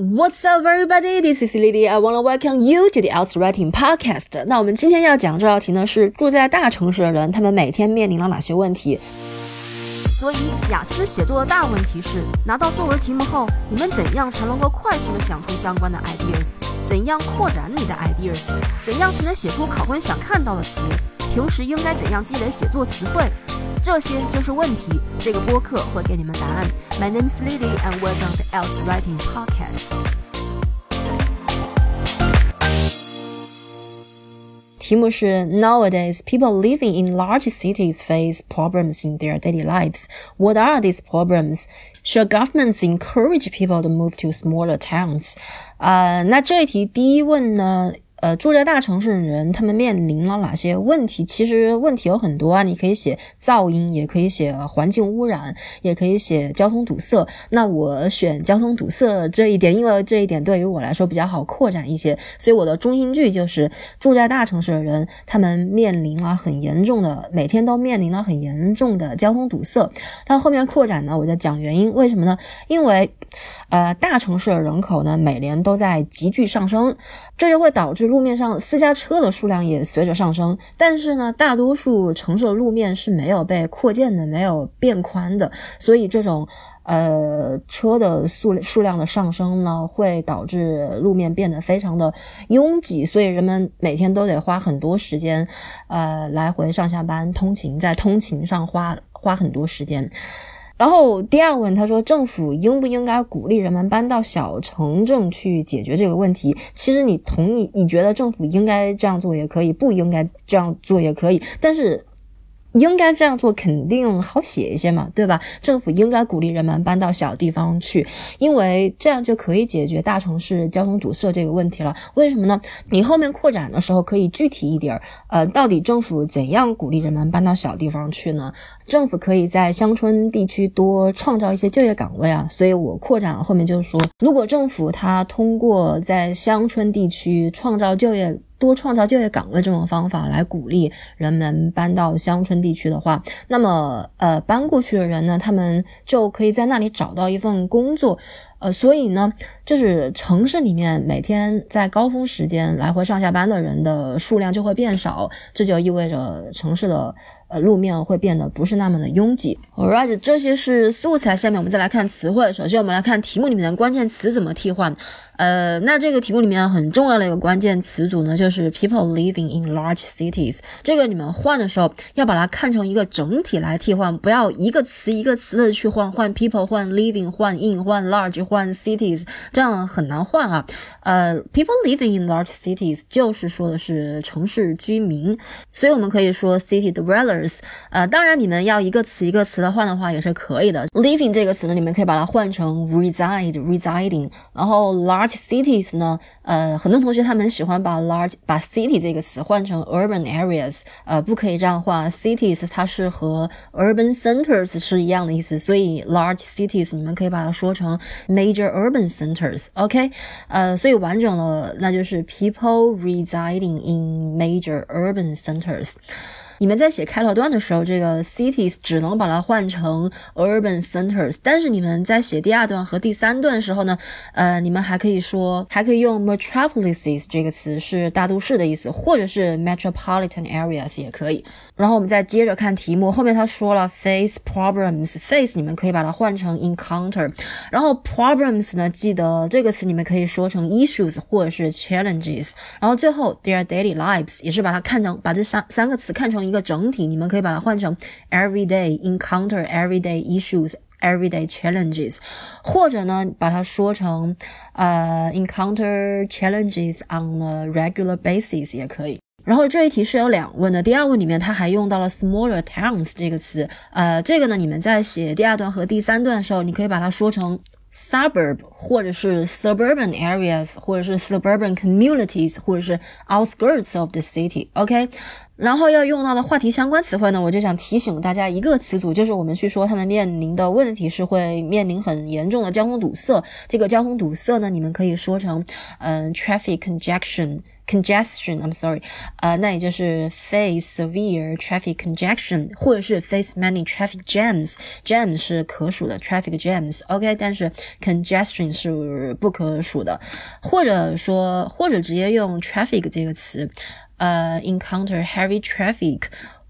What's up, everybody? This is Lily. I wanna welcome you to the Outs Writing Podcast. 那我们今天要讲这道题呢，是住在大城市的人，他们每天面临了哪些问题？所以，雅思写作的大问题是，拿到作文题目后，你们怎样才能够快速的想出相关的 ideas？怎样扩展你的 ideas？怎样才能写出考官想看到的词？平时应该怎样积累写作词汇？这些就是问题。这个播客会给你们答案。My name is Lily, and welcome to Else Writing Podcast. 题目是 Nowadays, people living in large cities face problems in their daily lives. What are these problems? Should governments encourage people to move to smaller towns? 啊、那这一题第一问呢？ 呃，住在大城市的人，他们面临了哪些问题？其实问题有很多啊，你可以写噪音，也可以写环境污染，也可以写交通堵塞。那我选交通堵塞这一点，因为这一点对于我来说比较好扩展一些，所以我的中心句就是住在大城市的人，他们面临了很严重的，每天都面临了很严重的交通堵塞。到后面扩展呢，我就讲原因，为什么呢？因为，呃，大城市的人口呢，每年都在急剧上升，这就会导致。路面上私家车的数量也随着上升，但是呢，大多数城市的路面是没有被扩建的，没有变宽的，所以这种呃车的数数量的上升呢，会导致路面变得非常的拥挤，所以人们每天都得花很多时间，呃，来回上下班通勤，在通勤上花花很多时间。然后第二问，他说政府应不应该鼓励人们搬到小城镇去解决这个问题？其实你同意，你觉得政府应该这样做也可以，不应该这样做也可以，但是。应该这样做肯定好写一些嘛，对吧？政府应该鼓励人们搬到小地方去，因为这样就可以解决大城市交通堵塞这个问题了。为什么呢？你后面扩展的时候可以具体一点儿，呃，到底政府怎样鼓励人们搬到小地方去呢？政府可以在乡村地区多创造一些就业岗位啊。所以我扩展后面就是说，如果政府它通过在乡村地区创造就业。多创造就业岗位这种方法来鼓励人们搬到乡村地区的话，那么呃搬过去的人呢，他们就可以在那里找到一份工作，呃，所以呢，就是城市里面每天在高峰时间来回上下班的人的数量就会变少，这就意味着城市的。呃，路面会变得不是那么的拥挤。Alright，这些是素材。下面我们再来看词汇。首先，我们来看题目里面的关键词怎么替换。呃，那这个题目里面很重要的一个关键词组呢，就是 people living in large cities。这个你们换的时候要把它看成一个整体来替换，不要一个词一个词的去换，换 people，换 living，换 in，换 large，换 cities，这样很难换啊。呃，people living in large cities 就是说的是城市居民，所以我们可以说 city dwellers。呃，当然，你们要一个词一个词的换的话也是可以的。Living 这个词呢，你们可以把它换成 reside，residing。然后 large cities 呢，呃，很多同学他们喜欢把 large 把 city 这个词换成 urban areas，呃，不可以这样换。Cities 它是和 urban centers 是一样的意思，所以 large cities 你们可以把它说成 major urban centers。OK，呃，所以完整的那就是 people residing in major urban centers。 你们在写开头段的时候，这个 cities 只能把它换成 urban centers，但是你们在写第二段和第三段的时候呢，呃，你们还可以说，还可以用 metropolises 这个词是大都市的意思，或者是 metropolitan areas 也可以。然后我们再接着看题目，后面他说了 face problems，face 你们可以把它换成 encounter，然后 problems 呢，记得这个词你们可以说成 issues 或者是 challenges，然后最后 their daily lives 也是把它看成把这三三个词看成。一个整体，你们可以把它换成 everyday encounter everyday issues everyday challenges，或者呢，把它说成呃 encounter challenges on a regular basis 也可以。然后这一题是有两问的，第二问里面它还用到了 smaller towns 这个词，呃，这个呢，你们在写第二段和第三段的时候，你可以把它说成。suburb 或者是 suburban areas，或者是 suburban communities，或者是 outskirts of the city。OK， 然后要用到的话题相关词汇呢，我就想提醒大家一个词组，就是我们去说他们面临的问题是会面临很严重的交通堵塞。这个交通堵塞呢，你们可以说成嗯，traffic congestion。congestion，I'm sorry，呃，那也就是 face severe traffic congestion，或者是 face many traffic jams，jams 是可数的 traffic jams，OK，但是 congestion 是不可数的，或者说或者直接用 traffic 这个词，呃，encounter heavy traffic。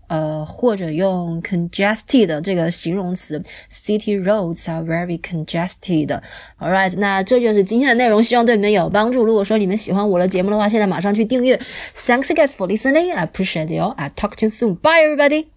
呃，或者用 congested 这个形容词，city roads are very congested。All right，那这就是今天的内容，希望对你们有帮助。如果说你们喜欢我的节目的话，现在马上去订阅。Thanks guys for listening. I appreciate you. I talk to you soon. Bye everybody.